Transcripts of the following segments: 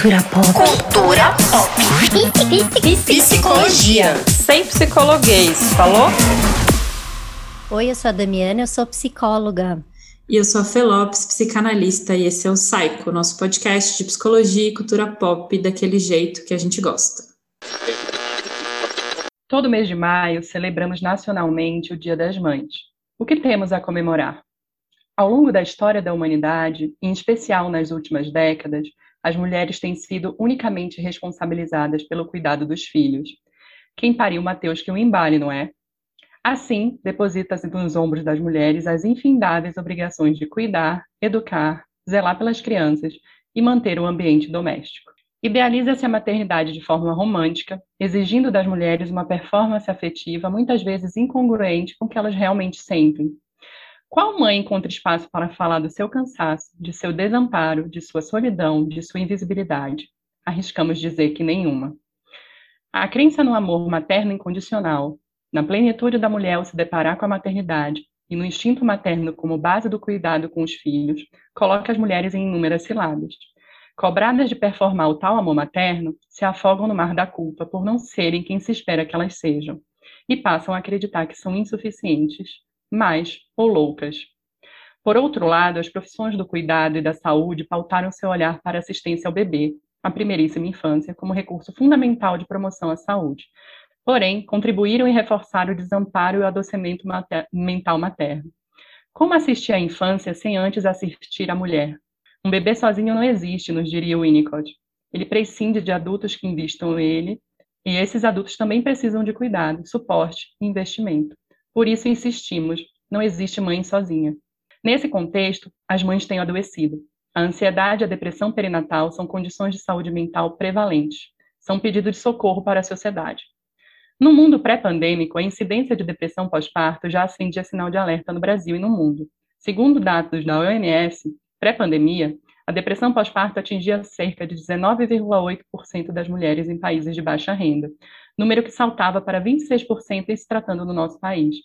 Cultura pop. Cultura pop. Psicologia. Sem psicologuês, falou? Oi, eu sou a Damiana, eu sou psicóloga. E eu sou a Fê Lopes, psicanalista, e esse é o Psycho, nosso podcast de psicologia e cultura pop daquele jeito que a gente gosta. Todo mês de maio celebramos nacionalmente o Dia das Mães. O que temos a comemorar? Ao longo da história da humanidade, em especial nas últimas décadas, as mulheres têm sido unicamente responsabilizadas pelo cuidado dos filhos. Quem pariu Mateus que o embale, não é? Assim, deposita-se nos ombros das mulheres as infindáveis obrigações de cuidar, educar, zelar pelas crianças e manter o ambiente doméstico. Idealiza-se a maternidade de forma romântica, exigindo das mulheres uma performance afetiva muitas vezes incongruente com o que elas realmente sentem, qual mãe encontra espaço para falar do seu cansaço, de seu desamparo, de sua solidão, de sua invisibilidade? Arriscamos dizer que nenhuma. A crença no amor materno incondicional, na plenitude da mulher ao se deparar com a maternidade e no instinto materno como base do cuidado com os filhos, coloca as mulheres em inúmeras ciladas. Cobradas de performar o tal amor materno, se afogam no mar da culpa por não serem quem se espera que elas sejam, e passam a acreditar que são insuficientes, mais ou loucas. Por outro lado, as profissões do cuidado e da saúde pautaram seu olhar para assistência ao bebê, a primeiríssima infância, como recurso fundamental de promoção à saúde. Porém, contribuíram e reforçaram o desamparo e o adoecimento mater mental materno. Como assistir à infância sem antes assistir à mulher? Um bebê sozinho não existe, nos diria Winnicott. Ele prescinde de adultos que investam nele, e esses adultos também precisam de cuidado, suporte e investimento. Por isso insistimos, não existe mãe sozinha. Nesse contexto, as mães têm adoecido. A ansiedade e a depressão perinatal são condições de saúde mental prevalentes. São pedido de socorro para a sociedade. No mundo pré-pandêmico, a incidência de depressão pós-parto já acendia sinal de alerta no Brasil e no mundo. Segundo dados da OMS, pré-pandemia, a depressão pós-parto atingia cerca de 19,8% das mulheres em países de baixa renda, número que saltava para 26% em se tratando do nosso país.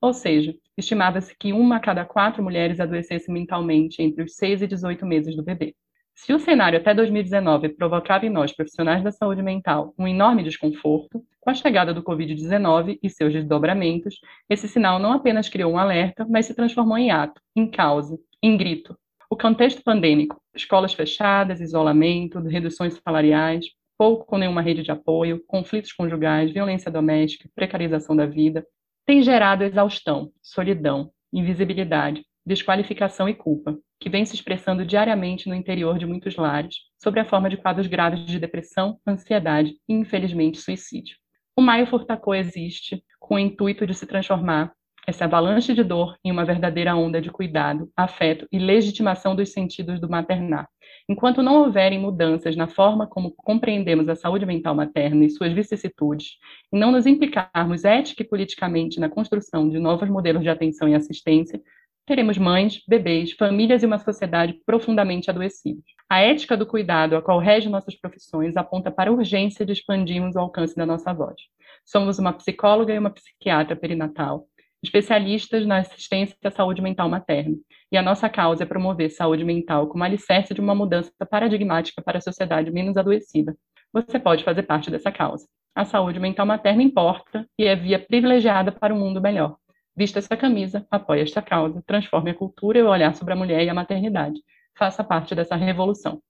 Ou seja, estimava-se que uma a cada quatro mulheres adoecesse mentalmente entre os 6 e 18 meses do bebê. Se o cenário até 2019 provocava em nós, profissionais da saúde mental, um enorme desconforto, com a chegada do Covid-19 e seus desdobramentos, esse sinal não apenas criou um alerta, mas se transformou em ato, em causa, em grito. O contexto pandêmico, escolas fechadas, isolamento, reduções salariais, pouco com nenhuma rede de apoio, conflitos conjugais, violência doméstica, precarização da vida, tem gerado exaustão, solidão, invisibilidade, desqualificação e culpa, que vem se expressando diariamente no interior de muitos lares, sob a forma de quadros graves de depressão, ansiedade e, infelizmente, suicídio. O Maio Furtacô existe com o intuito de se transformar essa avalanche de dor em uma verdadeira onda de cuidado, afeto e legitimação dos sentidos do maternar, Enquanto não houverem mudanças na forma como compreendemos a saúde mental materna e suas vicissitudes, e não nos implicarmos ética e politicamente na construção de novos modelos de atenção e assistência, teremos mães, bebês, famílias e uma sociedade profundamente adoecidos. A ética do cuidado, a qual rege nossas profissões, aponta para a urgência de expandirmos o alcance da nossa voz. Somos uma psicóloga e uma psiquiatra perinatal, especialistas na assistência à saúde mental materna. E a nossa causa é promover saúde mental como alicerce de uma mudança paradigmática para a sociedade menos adoecida. Você pode fazer parte dessa causa. A saúde mental materna importa e é via privilegiada para um mundo melhor. Vista essa camisa, apoie esta causa, transforme a cultura e o olhar sobre a mulher e a maternidade. Faça parte dessa revolução.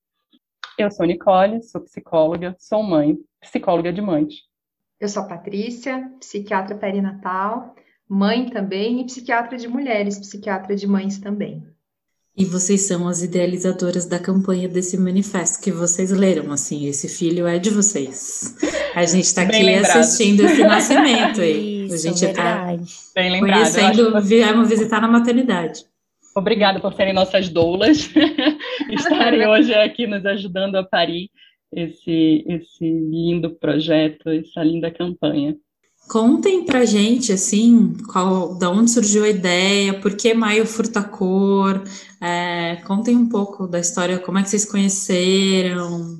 Eu sou Nicole, sou psicóloga, sou mãe, psicóloga de mães. Eu sou Patrícia, psiquiatra perinatal mãe também e psiquiatra de mulheres, psiquiatra de mães também. E vocês são as idealizadoras da campanha desse manifesto que vocês leram, assim, esse filho é de vocês. A gente está aqui lembrado. assistindo esse nascimento aí. Isso, a gente está conhecendo, viemos visitar na maternidade. Obrigada por serem nossas doulas, estarem hoje aqui nos ajudando a parir esse, esse lindo projeto, essa linda campanha. Contem pra gente, assim, qual, da onde surgiu a ideia, por que Maio Furtacor, é, contem um pouco da história, como é que vocês conheceram.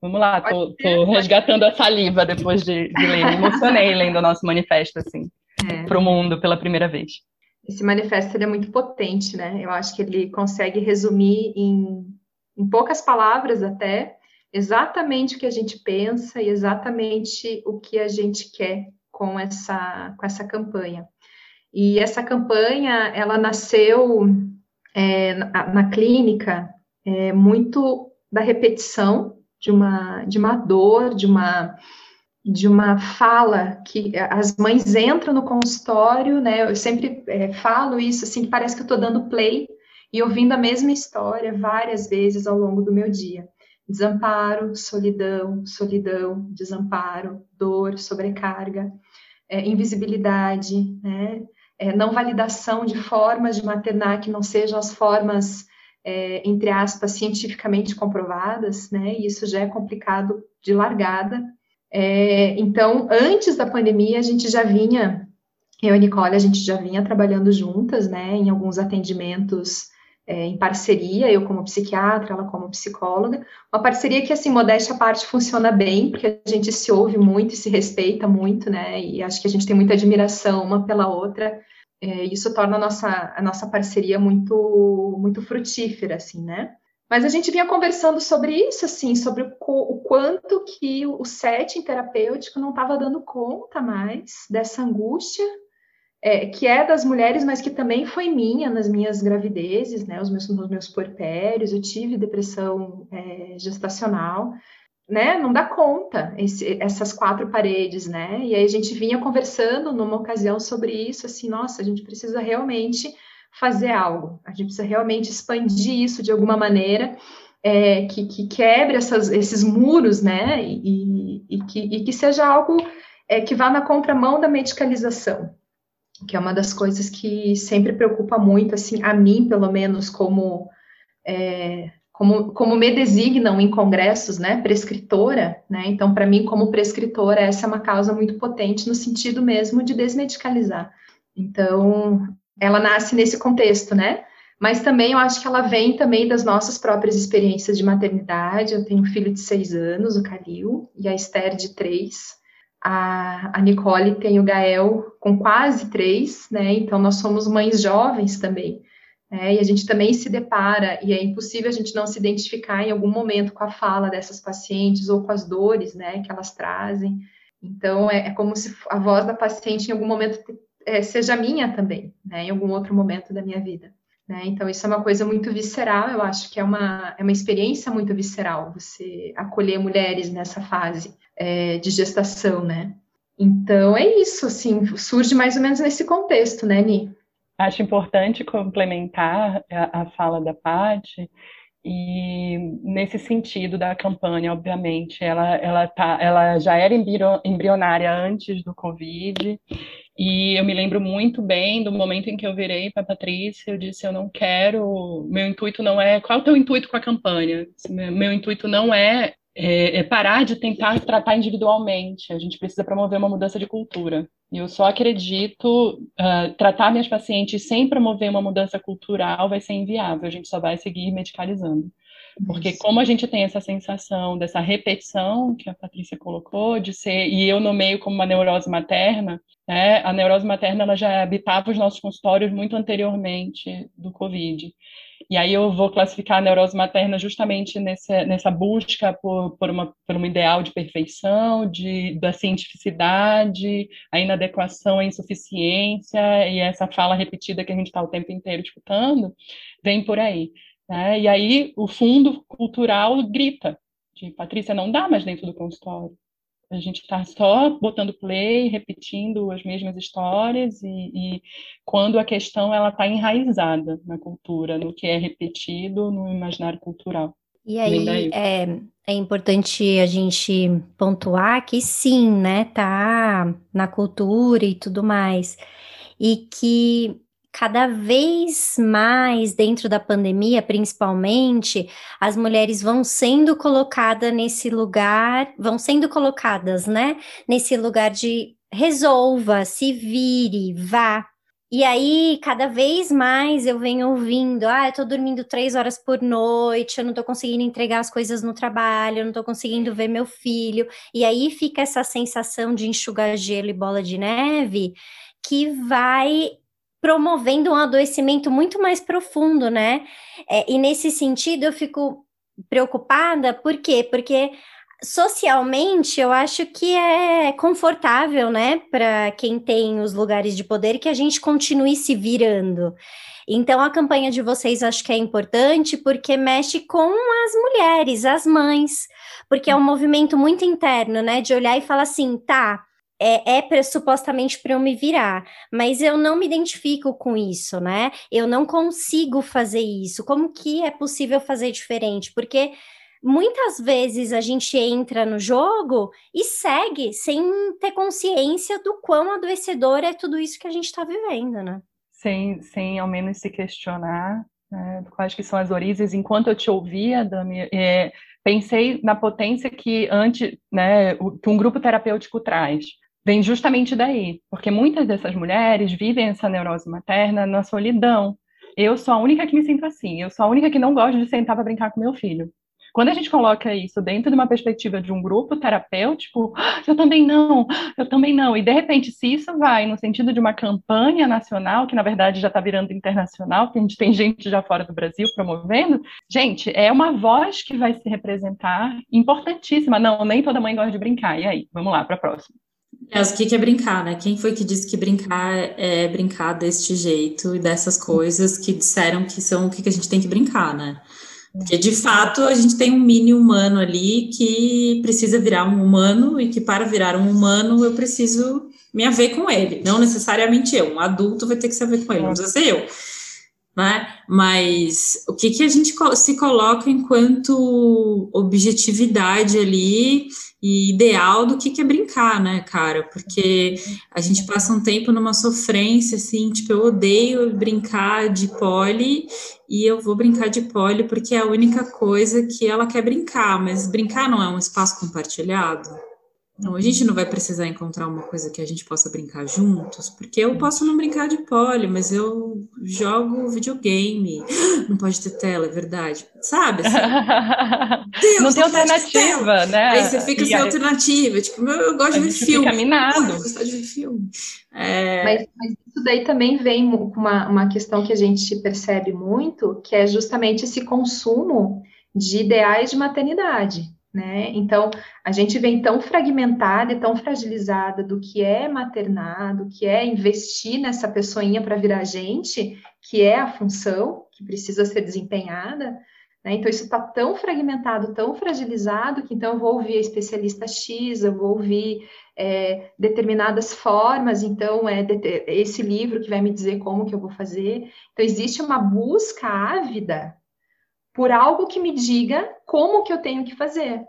Vamos lá, tô, tô resgatando a saliva depois de, de ler, me emocionei lendo o nosso manifesto, assim, é. para o mundo pela primeira vez. Esse manifesto é muito potente, né? Eu acho que ele consegue resumir em, em poucas palavras até exatamente o que a gente pensa e exatamente o que a gente quer com essa, com essa campanha. E essa campanha, ela nasceu é, na, na, clínica é, muito da repetição de uma, de uma dor, de uma, de uma fala que as mães entram no consultório, né? Eu sempre é, falo isso, assim, parece que eu estou dando play e ouvindo a mesma história várias vezes ao longo do meu dia. Desamparo, solidão, solidão, desamparo, dor, sobrecarga, é, invisibilidade, né? É, não validação de formas de maternar que não sejam as formas, é, entre aspas, cientificamente comprovadas, né? E isso já é complicado de largada. É, então, antes da pandemia, a gente já vinha, eu e a Nicole, a gente já vinha trabalhando juntas, né? Em alguns atendimentos é, em parceria, eu como psiquiatra, ela como psicóloga, uma parceria que, assim, modéstia à parte, funciona bem, porque a gente se ouve muito e se respeita muito, né, e acho que a gente tem muita admiração uma pela outra, é, isso torna a nossa, a nossa parceria muito, muito frutífera, assim, né. Mas a gente vinha conversando sobre isso, assim, sobre o, o quanto que o setting terapêutico não estava dando conta mais dessa angústia, é, que é das mulheres, mas que também foi minha nas minhas gravidezes, né, os meus, nos meus puerpérios, eu tive depressão é, gestacional, né, não dá conta esse, essas quatro paredes, né, e aí a gente vinha conversando numa ocasião sobre isso, assim, nossa, a gente precisa realmente fazer algo, a gente precisa realmente expandir isso de alguma maneira, é, que, que, quebre essas, esses muros, né, e, e, que, e que seja algo é, que vá na contramão da medicalização, que é uma das coisas que sempre preocupa muito, assim, a mim, pelo menos, como, é, como, como me designam em congressos, né, prescritora, né, então, para mim, como prescritora, essa é uma causa muito potente no sentido mesmo de desmedicalizar. Então, ela nasce nesse contexto, né, mas também eu acho que ela vem também das nossas próprias experiências de maternidade, eu tenho um filho de seis anos, o Calil, e a Esther de três, a, a Nicole tem o Gael com quase três, né? Então nós somos mães jovens também. Né? E a gente também se depara, e é impossível a gente não se identificar em algum momento com a fala dessas pacientes ou com as dores né, que elas trazem. Então, é, é como se a voz da paciente em algum momento é, seja minha também, né, em algum outro momento da minha vida. Né? Então, isso é uma coisa muito visceral, eu acho que é uma, é uma experiência muito visceral, você acolher mulheres nessa fase é, de gestação, né? Então, é isso, assim, surge mais ou menos nesse contexto, né, Ni? Acho importante complementar a, a fala da Paty, e nesse sentido da campanha, obviamente, ela, ela, tá, ela já era embrionária antes do Covid, e eu me lembro muito bem do momento em que eu virei para a Patrícia, eu disse, eu não quero, meu intuito não é, qual é o teu intuito com a campanha? Meu intuito não é, é, é parar de tentar tratar individualmente, a gente precisa promover uma mudança de cultura. E eu só acredito, uh, tratar minhas pacientes sem promover uma mudança cultural vai ser inviável, a gente só vai seguir medicalizando. Porque Isso. como a gente tem essa sensação dessa repetição que a Patrícia colocou, de ser, e eu nomeio como uma neurose materna, né, a neurose materna ela já habitava os nossos consultórios muito anteriormente do Covid. E aí eu vou classificar a neurose materna justamente nessa, nessa busca por, por, uma, por um ideal de perfeição, de, da cientificidade, a inadequação, a insuficiência, e essa fala repetida que a gente está o tempo inteiro escutando, vem por aí. Né? E aí o fundo cultural grita, de Patrícia, não dá mais dentro do consultório. A gente está só botando play, repetindo as mesmas histórias e, e quando a questão ela está enraizada na cultura, no que é repetido no imaginário cultural. E aí é, é importante a gente pontuar que sim, né, tá na cultura e tudo mais, e que cada vez mais dentro da pandemia, principalmente, as mulheres vão sendo colocadas nesse lugar, vão sendo colocadas, né? Nesse lugar de resolva, se vire, vá. E aí, cada vez mais eu venho ouvindo: ah, eu tô dormindo três horas por noite, eu não tô conseguindo entregar as coisas no trabalho, eu não tô conseguindo ver meu filho. E aí fica essa sensação de enxugar gelo e bola de neve que vai promovendo um adoecimento muito mais profundo, né? É, e nesse sentido, eu fico preocupada, por quê? Porque socialmente eu acho que é confortável, né, para quem tem os lugares de poder que a gente continue se virando. Então a campanha de vocês acho que é importante porque mexe com as mulheres, as mães, porque é um movimento muito interno, né, de olhar e falar assim, tá, é, é supostamente para eu me virar, mas eu não me identifico com isso, né? Eu não consigo fazer isso. Como que é possível fazer diferente? Porque muitas vezes a gente entra no jogo e segue sem ter consciência do quão adoecedor é tudo isso que a gente está vivendo, né? Sem, sem ao menos se questionar né, quais que são as origens. Enquanto eu te ouvia, Dami, é, pensei na potência que antes, né, que um grupo terapêutico traz vem justamente daí, porque muitas dessas mulheres vivem essa neurose materna na solidão. Eu sou a única que me sinto assim, eu sou a única que não gosto de sentar para brincar com meu filho. Quando a gente coloca isso dentro de uma perspectiva de um grupo terapêutico, ah, eu também não, eu também não. E de repente, se isso vai no sentido de uma campanha nacional, que na verdade já está virando internacional, que a gente tem gente já fora do Brasil promovendo, gente, é uma voz que vai se representar importantíssima. Não, nem toda mãe gosta de brincar. E aí, vamos lá para a próxima. É, o que, é brincar, né? Quem foi que disse que brincar é brincar deste jeito e dessas coisas que disseram que são o que, que a gente tem que brincar, né? Porque de fato a gente tem um mini humano ali que precisa virar um humano e que para virar um humano eu preciso me haver com ele, não necessariamente eu. Um adulto vai ter que se haver com ele, não precisa ser eu. Né? Mas o que, que a gente se coloca enquanto objetividade ali e ideal do que, que é brincar, né, cara? Porque a gente passa um tempo numa sofrência, assim, tipo, eu odeio brincar de pole e eu vou brincar de pole porque é a única coisa que ela quer brincar, mas brincar não é um espaço compartilhado. Então, a gente não vai precisar encontrar uma coisa que a gente possa brincar juntos, porque eu posso não brincar de pole, mas eu jogo videogame. Não pode ter tela, é verdade. Sabe? Assim, Deus, não tem não alternativa, né? Aí você fica e sem aí... alternativa. Tipo, eu, eu gosto de ver filme. Fica minado. Eu gosto de ver filme. É... Mas, mas, isso daí também vem com uma, uma questão que a gente percebe muito, que é justamente esse consumo de ideais de maternidade né? Então, a gente vem tão fragmentada e tão fragilizada do que é maternar, do que é investir nessa pessoinha para virar gente, que é a função que precisa ser desempenhada, né? Então, isso está tão fragmentado, tão fragilizado, que então eu vou ouvir a especialista X, eu vou ouvir é, determinadas formas, então é esse livro que vai me dizer como que eu vou fazer. Então, existe uma busca ávida por algo que me diga como que eu tenho que fazer.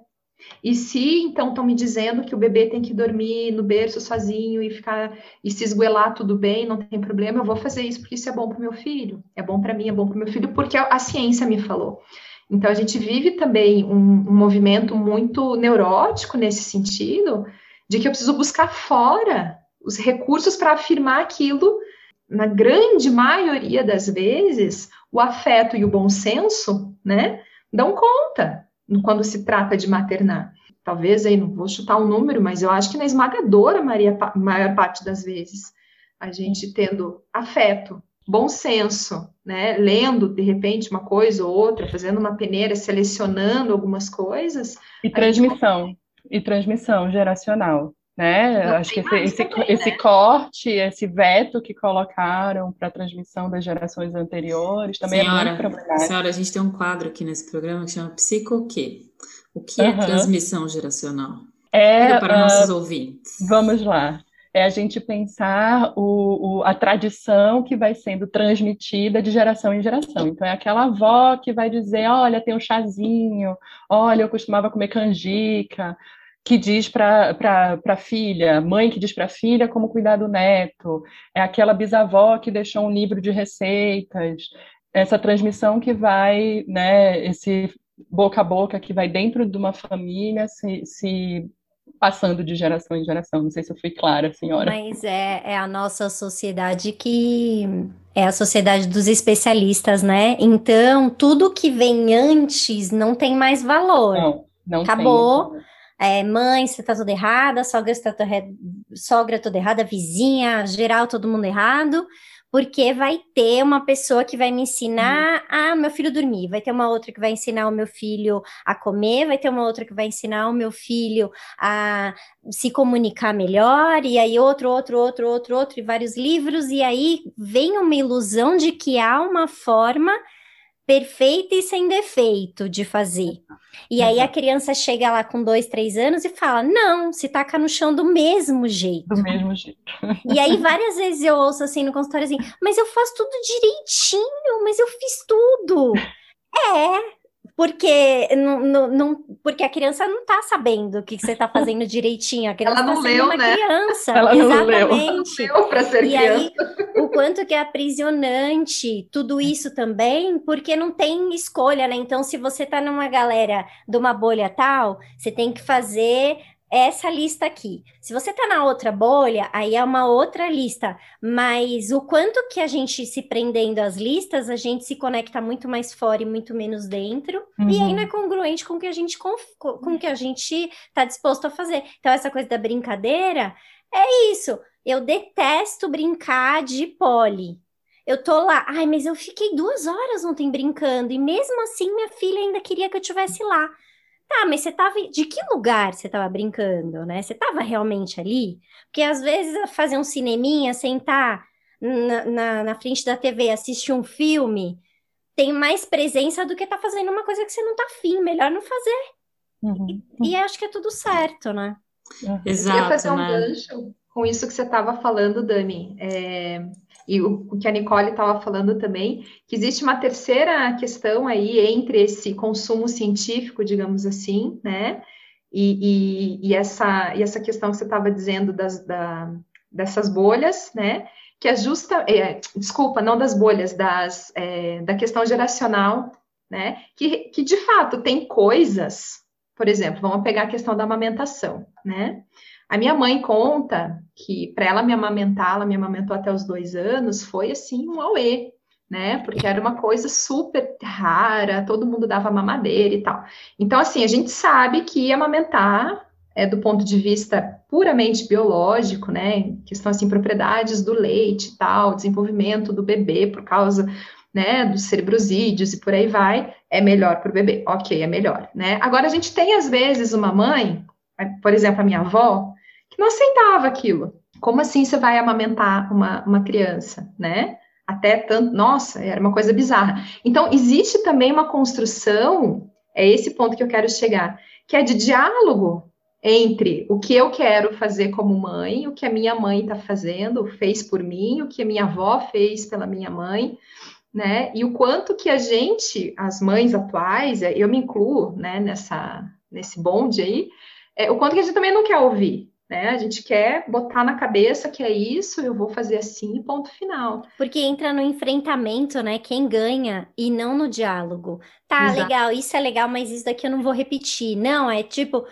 E se então estão me dizendo que o bebê tem que dormir no berço sozinho e ficar e se esguelar tudo bem, não tem problema, eu vou fazer isso porque isso é bom para o meu filho, é bom para mim, é bom para o meu filho, porque a, a, ciência me falou. Então a gente vive também um, um movimento muito neurótico nesse sentido, de que eu preciso buscar fora os recursos para afirmar aquilo. Na grande maioria das vezes, o afeto e o bom senso né, dão conta quando se trata de maternar. Talvez aí, não vou chutar um número, mas eu acho que na esmagadora Maria, maior parte das vezes, a gente tendo afeto, bom senso, né, lendo de repente uma coisa ou outra, fazendo uma peneira, selecionando algumas coisas. E transmissão, gente... e transmissão geracional né? Não Acho que esse, esse, também, esse né? corte, esse veto que colocaram para a transmissão das gerações anteriores também senhora, é muito problemático. Senhora, a gente tem um quadro aqui nesse programa que chama Psico o quê? O que é transmissão geracional? É, para uh, nossos ouvintes. Vamos lá. É a gente pensar o, o, a tradição que vai sendo transmitida de geração em geração. Então, é aquela avó que vai dizer: olha, tem um chazinho, olha, eu costumava comer canjica, que diz para a filha, mãe que diz para a filha como cuidar do neto, é aquela bisavó que deixou um livro de receitas, essa transmissão que vai, né, esse boca a boca que vai dentro de uma família se, se passando de geração em geração. Não sei se eu fui clara, senhora. Mas é, é a nossa sociedade que é a sociedade dos especialistas, né? Então, tudo que vem antes não tem mais valor. Não, não Acabou. Tem é, mãe, você tá toda errada, sogra está toda, sogra toda errada, vizinha, geral, todo mundo errado, porque vai ter uma pessoa que vai me ensinar uhum. a meu filho dormir, vai ter uma outra que vai ensinar o meu filho a comer, vai ter uma outra que vai ensinar o meu filho a se comunicar melhor, e aí outro, outro, outro, outro, outro, e vários livros, e aí vem uma ilusão de que há uma forma perfeita e sem defeito de fazer. E aí a criança chega lá com dois, três anos e fala: não, se taca no chão do mesmo jeito. Do mesmo jeito. E aí várias vezes eu ouço assim no consultório assim, mas eu faço tudo direitinho, mas eu fiz tudo. É, porque não, não, não, porque a criança não está sabendo o que, você está fazendo direitinho. A criança ela não tá leu, uma né? criança. Ela Exatamente. Não leu ser e criança. aí, o quanto que é aprisionante tudo isso também, porque não tem escolha, né? Então, se você está numa galera de uma bolha tal, você tem que fazer essa lista aqui. Se você tá na outra bolha, aí é uma outra lista, mas o quanto que a gente se prendendo às listas, a gente se conecta muito mais fora e muito menos dentro, uhum. e aí não é congruente com o que a gente com o que a gente tá disposto a fazer. Então essa coisa da brincadeira é isso. Eu detesto brincar de pole. Eu tô lá, ai, mas eu fiquei duas horas ontem brincando, e mesmo assim minha filha ainda queria que eu estivesse lá. Tá, mas você tava. De que lugar você tava brincando, né? Você tava realmente ali? Porque às vezes fazer um cineminha, sentar na, na, na frente da TV, assistir um filme, tem mais presença do que tá fazendo uma coisa que você não tá afim. Melhor não fazer. Uhum. E, e, acho que é tudo certo, né? Uhum. Exato. Eu queria fazer um né? gancho com isso que você estava falando, Dani. É e o, o que a Nicole estava falando também, que existe uma terceira questão aí entre esse consumo científico, digamos assim, né? E, e, e essa, e essa questão que você estava dizendo das, da, dessas bolhas, né? Que é justa, é, desculpa, não das bolhas, das, é, da questão geracional, né? Que, que de fato tem coisas, por exemplo, vamos pegar a questão da amamentação, né? A minha mãe conta que para ela me amamentar, ela me amamentou até os dois anos, foi assim um auê, né? Porque era uma coisa super rara, todo mundo dava mamadeira e tal. Então, assim, a gente sabe que amamentar é do ponto de vista puramente biológico, né? Questão assim, propriedades do leite e tal, desenvolvimento do bebê por causa né, dos cerebrosídeos e por aí vai, é melhor para o bebê. Ok, é melhor, né? Agora a gente tem às vezes uma mãe, por exemplo, a minha avó, que não aceitava aquilo. Como assim você vai amamentar uma, uma criança, né? Até tanto, nossa, era uma coisa bizarra. Então, existe também uma construção, é esse ponto que eu quero chegar, que é de diálogo entre o que eu quero fazer como mãe, o que a minha mãe está fazendo, fez por mim, o que a minha avó fez pela minha mãe, né? E o quanto que a gente, as mães atuais, eu me incluo, né, nessa, nesse bonde aí, é, o quanto que a gente também não quer ouvir, né? A gente quer botar na cabeça que é isso, eu vou fazer assim, ponto final. Porque entra no enfrentamento, né? Quem ganha e não no diálogo. Tá, Exato. legal, isso é legal, mas isso daqui eu não vou repetir. Não, é tipo,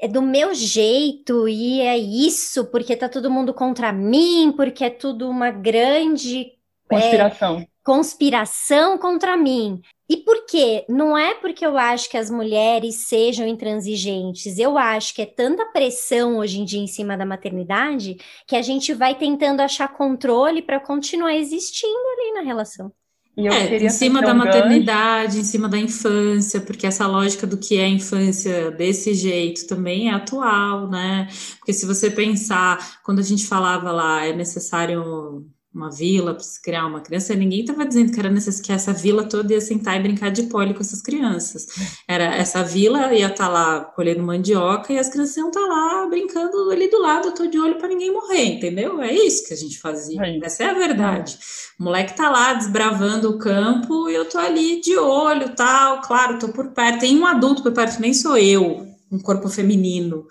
é do meu jeito e é isso, porque tá todo mundo contra mim, porque é tudo uma grande é, conspiração. É, conspiração contra mim. E por quê? Não é porque eu acho que as mulheres sejam intransigentes, eu acho que é tanta pressão hoje em dia em cima da maternidade que a gente vai tentando achar controle para continuar existindo ali na relação. É, em cima da maternidade, em cima da infância, porque essa lógica do que é infância desse jeito também é atual, né? Porque se você pensar, quando a gente falava lá, é necessário uma vila para se criar uma criança, ninguém estava dizendo que era necessário que essa vila toda ia sentar e brincar de pole com essas crianças. Era essa vila ia estar tá lá colhendo mandioca e as crianças iam estar tá lá brincando ali do lado, eu tô de olho para ninguém morrer, entendeu? É isso que a gente fazia. É Essa é a verdade. O moleque tá lá desbravando o campo e eu tô ali de olho, tal, claro, tô por perto. Tem um adulto por perto, nem sou eu, um corpo feminino,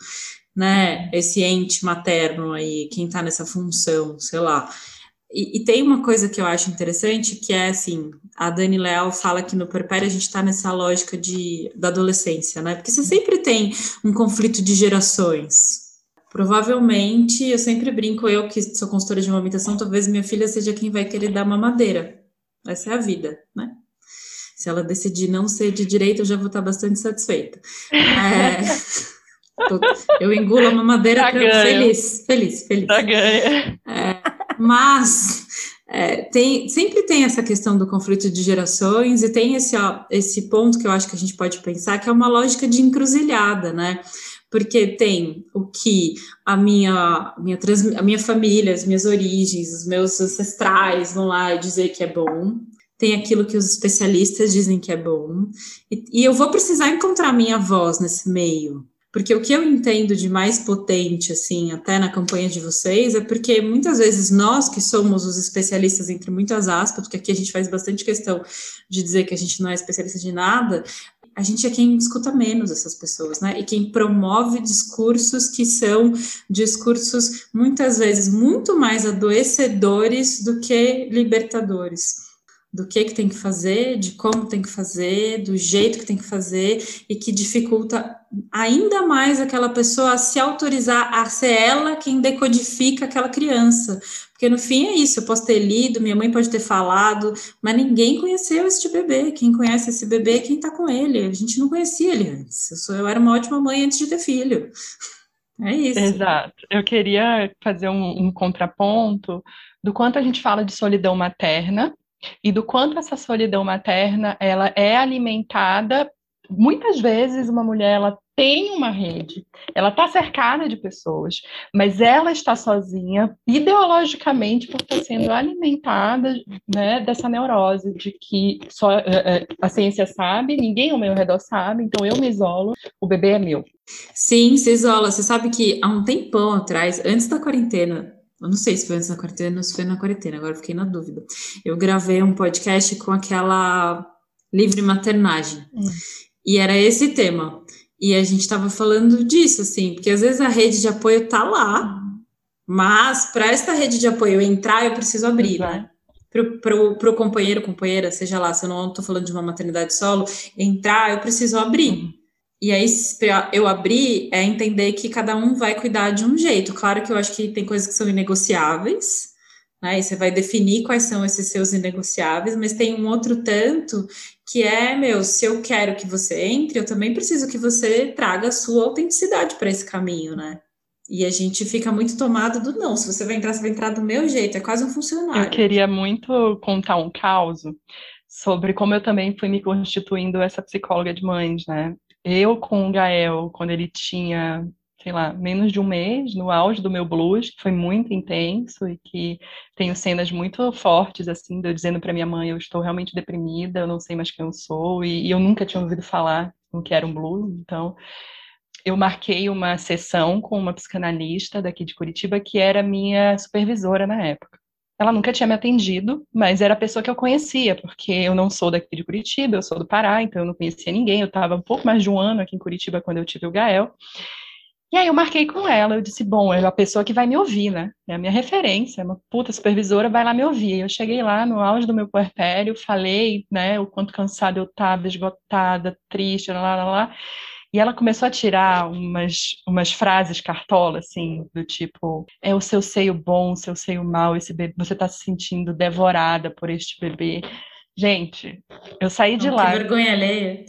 né? Esse ente materno aí, quem tá nessa função, sei lá. E, e, tem uma coisa que eu acho interessante, que é assim, a Dani Leal fala que no Perpério a gente está nessa lógica de, da adolescência, né? Porque você sempre tem um conflito de gerações. Provavelmente, eu sempre brinco, eu que sou consultora de amamentação, talvez minha filha seja quem vai querer dar mamadeira. Essa é a vida, né? Se ela decidir não ser de direita, eu já vou estar bastante satisfeita. É... eu engulo a mamadeira tá feliz, feliz, feliz. Tá ganha. É... Mas é, tem, sempre tem essa questão do conflito de gerações e tem esse, ó, esse ponto que eu acho que a gente pode pensar que é uma lógica de encruzilhada, né? Porque tem o que a minha, minha, a minha família, as minhas origens, os meus ancestrais vão lá dizer que é bom, tem aquilo que os especialistas dizem que é bom, e, e eu vou precisar encontrar minha voz nesse meio. Porque o que eu entendo de mais potente, assim, até na campanha de vocês, é porque muitas vezes nós que somos os especialistas, entre muitas aspas, porque aqui a gente faz bastante questão de dizer que a gente não é especialista de nada, a gente é quem escuta menos essas pessoas, né? E quem promove discursos que são discursos muitas vezes muito mais adoecedores do que libertadores do que, que tem que fazer, de como tem que fazer, do jeito que tem que fazer, e que dificulta ainda mais aquela pessoa a se autorizar a ser ela quem decodifica aquela criança. Porque no fim é isso, eu posso ter lido, minha mãe pode ter falado, mas ninguém conheceu este bebê. Quem conhece esse bebê é quem está com ele. A gente não conhecia ele antes. Eu, sou, eu era uma ótima mãe antes de ter filho. É isso. Exato. Eu queria fazer um, um contraponto do quanto a gente fala de solidão materna e do quanto essa solidão materna ela é alimentada. Muitas vezes uma mulher ela tem uma rede, ela está cercada de pessoas, mas ela está sozinha ideologicamente por estar sendo alimentada né, dessa neurose de que só é, a ciência sabe, ninguém ao meu redor sabe, então eu me isolo, o bebê é meu. Sim, se isola. Você sabe que há um tempão atrás, antes da quarentena, eu não sei se foi antes da quarentena ou se foi na quarentena, agora fiquei na dúvida. Eu gravei um podcast com aquela livre maternagem. Hum. E era esse tema. E a gente estava falando disso, assim, porque às vezes a rede de apoio tá lá, mas para esta rede de apoio entrar, eu preciso abrir, Exato. né? Para o companheiro, companheira, seja lá, se eu não estou falando de uma maternidade solo, entrar, eu preciso abrir. Uhum. E aí, eu abrir, é entender que cada um vai cuidar de um jeito. Claro que eu acho que tem coisas que são inegociáveis, né? E você vai definir quais são esses seus inegociáveis, mas tem um outro tanto que é, meu, se eu quero que você entre, eu também preciso que você traga a sua autenticidade para esse caminho, né? E a gente fica muito tomado do não. Se você vai entrar, você vai entrar do meu jeito, é quase um funcionário. Eu queria muito contar um caso sobre como eu também fui me constituindo essa psicóloga de mães, né? Eu com o Gael, quando ele tinha, sei lá, menos de um mês, no auge do meu blues, que foi muito intenso e que tenho cenas muito fortes, assim, de eu dizendo para minha mãe, eu estou realmente deprimida, eu não sei mais quem eu sou, e, e eu nunca tinha ouvido falar no que era um blues, então eu marquei uma sessão com uma psicanalista daqui de Curitiba, que era minha supervisora na época. Ela nunca tinha me atendido, mas era a pessoa que eu conhecia, porque eu não sou daqui de Curitiba, eu sou do Pará, então eu não conhecia ninguém. Eu estava um pouco mais de um ano aqui em Curitiba quando eu tive o Gael. E aí eu marquei com ela, eu disse, bom, é a pessoa que vai me ouvir, né? É a minha referência, é uma puta supervisora, vai lá me ouvir. Eu cheguei lá no auge do meu puerpério, falei, né, o quanto cansada eu estava, esgotada, triste, lá, lá, lá. E ela começou a tirar umas, umas frases cartola, assim, do tipo: é o seu seio bom, o seu seio mal, esse bebê, você está se sentindo devorada por este bebê. Gente, eu saí de oh, lá. Que vergonha alheia.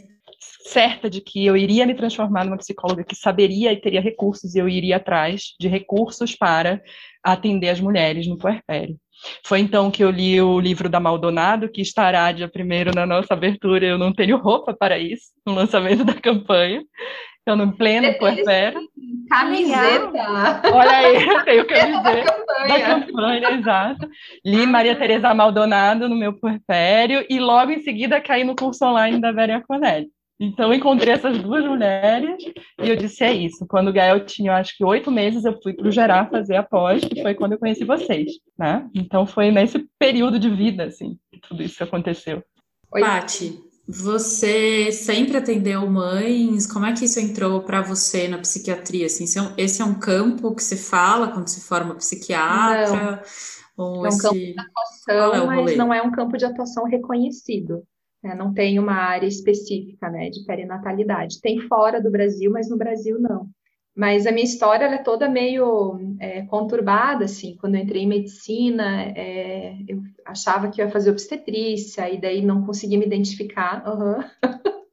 Certa de que eu iria me transformar numa psicóloga que saberia e teria recursos, e eu iria atrás de recursos para atender as mulheres no puerpério. Foi então que eu li o livro da Maldonado, que estará dia primeiro na nossa abertura. Eu não tenho roupa para isso, no lançamento da campanha. Eu no pleno puerpério. Camiseta! Olha aí, eu tenho camiseta da campanha. da campanha, exato. Li Maria Tereza Maldonado no meu puerpério e logo em seguida caí no curso online da Vera Conelli. Então, eu encontrei essas duas mulheres e eu disse: é isso. Quando o Gael tinha, acho que oito meses, eu fui para o Gerar fazer a pós, que foi quando eu conheci vocês, né? Então, foi nesse período de vida, assim, que tudo isso aconteceu. Oi, Pati, você sempre atendeu mães? Como é que isso entrou para você na psiquiatria? Assim, esse é um campo que se fala quando se forma psiquiatra? Não. Ou é um esse... campo de atuação, é mas não é um campo de atuação reconhecido. Né? Não tem uma área específica né, de perinatalidade. Tem fora do Brasil, mas no Brasil não. Mas a minha história é toda meio é, conturbada, assim. Quando eu entrei em medicina, é, eu achava que eu ia fazer obstetrícia, e daí não conseguia me identificar. Uhum.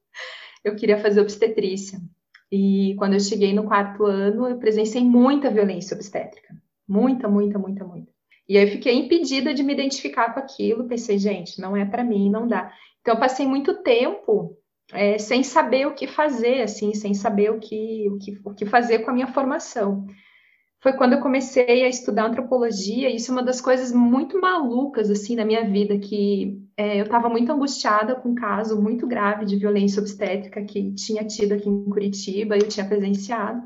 eu queria fazer obstetrícia. E quando eu cheguei no quarto ano, eu presenciei muita violência obstétrica. Muita, muita, muita, muita. E aí eu fiquei impedida de me identificar com aquilo, pensei, gente, não é para mim, não dá. Então eu passei muito tempo é, sem saber o que fazer, assim, sem saber o que, o, que, o que fazer com a minha formação. Foi quando eu comecei a estudar antropologia, e isso é uma das coisas muito malucas, assim, na minha vida, que é, eu estava muito angustiada com um caso muito grave de violência obstétrica que tinha tido aqui em Curitiba, e eu tinha presenciado.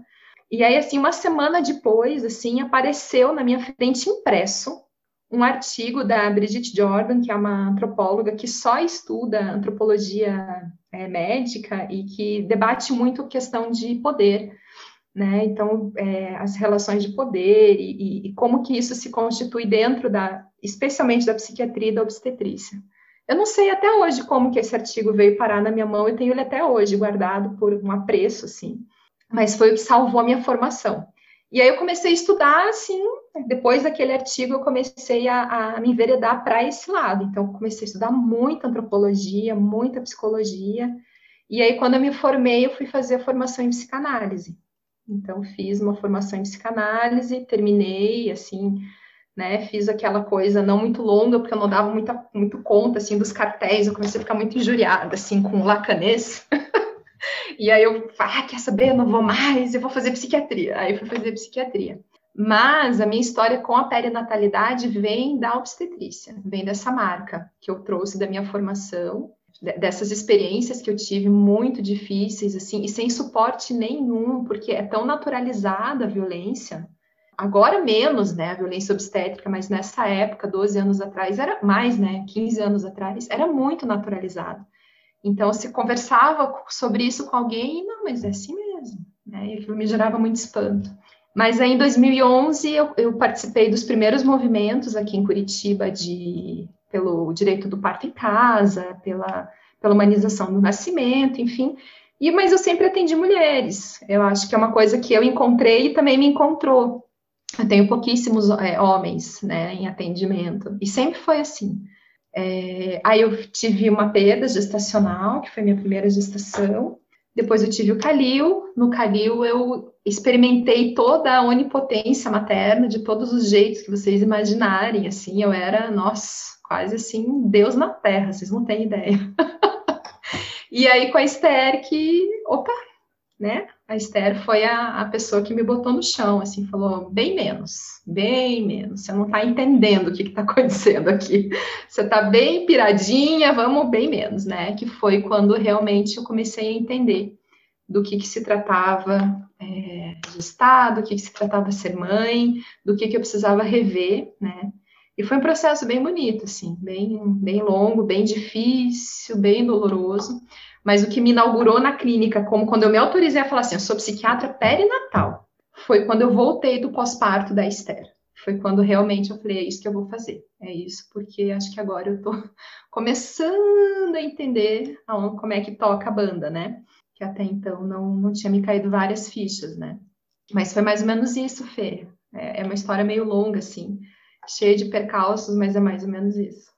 E aí, assim, uma semana depois, assim, apareceu na minha frente impresso um artigo da Brigitte Jordan, que é uma antropóloga que só estuda antropologia é, médica e que debate muito a questão de poder, né? Então, é, as relações de poder e, e, como que isso se constitui dentro da, especialmente da psiquiatria e da obstetrícia. Eu não sei até hoje como que esse artigo veio parar na minha mão, eu tenho ele até hoje guardado por um apreço, assim, mas foi o que salvou a minha formação. E aí eu comecei a estudar, assim, depois daquele artigo eu comecei a, a me enveredar para esse lado. Então, comecei a estudar muita antropologia, muita psicologia. E aí, quando eu me formei, eu fui fazer a formação em psicanálise. Então, fiz uma formação em psicanálise, terminei, assim, né, fiz aquela coisa não muito longa, porque eu não dava muita, muito conta, assim, dos cartéis, eu comecei a ficar muito injuriada, assim, com o lacanês. E aí eu, ah, quer saber? Não vou mais, eu vou fazer psiquiatria. Aí eu fui fazer psiquiatria. Mas a minha história com a perinatalidade vem da obstetrícia, vem dessa marca que eu trouxe da minha formação, dessas experiências que eu tive muito difíceis, assim, e sem suporte nenhum, porque é tão naturalizada a violência. Agora menos, né, a violência obstétrica, mas nessa época, 12 anos atrás, era mais, né, 15 anos atrás, era muito naturalizado. Então, se conversava sobre isso com alguém, não, mas é assim mesmo, né? E aquilo me gerava muito espanto. Mas aí, em 2011, eu, eu, participei dos primeiros movimentos aqui em Curitiba de, pelo direito do parto em casa, pela, pela humanização do nascimento, enfim. E, mas eu sempre atendi mulheres. Eu acho que é uma coisa que eu encontrei e também me encontrou. Eu tenho pouquíssimos é, homens né, em atendimento. E sempre foi assim. É, aí eu tive uma perda gestacional, que foi minha primeira gestação. Depois eu tive o Calil. No Calil eu experimentei toda a onipotência materna, de todos os jeitos que vocês imaginarem. Assim, eu era, nossa, quase assim, Deus na Terra, vocês não têm ideia. e aí com a Esther que, opa, né? A Esther foi a, a pessoa que me botou no chão, assim, falou, bem menos, bem menos, você não está entendendo o que está acontecendo aqui, você está bem piradinha, vamos bem menos, né? Que foi quando realmente eu comecei a entender do que, que se tratava é, Estado, do que, que se tratava ser mãe, do que, que eu precisava rever, né? E foi um processo bem bonito, assim, bem, bem longo, bem difícil, bem doloroso, mas o que me inaugurou na clínica, como quando eu me autorizei a falar assim, eu sou psiquiatra perinatal, foi quando eu voltei do pós-parto da Esther. Foi quando realmente eu falei, é isso que eu vou fazer. É isso, porque acho que agora eu tô começando a entender como é que toca a banda, né? Que até então não, não tinha me caído várias fichas, né? Mas foi mais ou menos isso, Fê. É, é uma história meio longa, assim, cheia de percalços, mas é mais ou menos isso.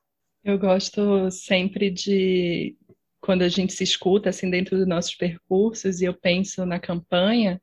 Eu gosto sempre de quando a gente se escuta assim dentro dos nossos percursos e eu penso na campanha,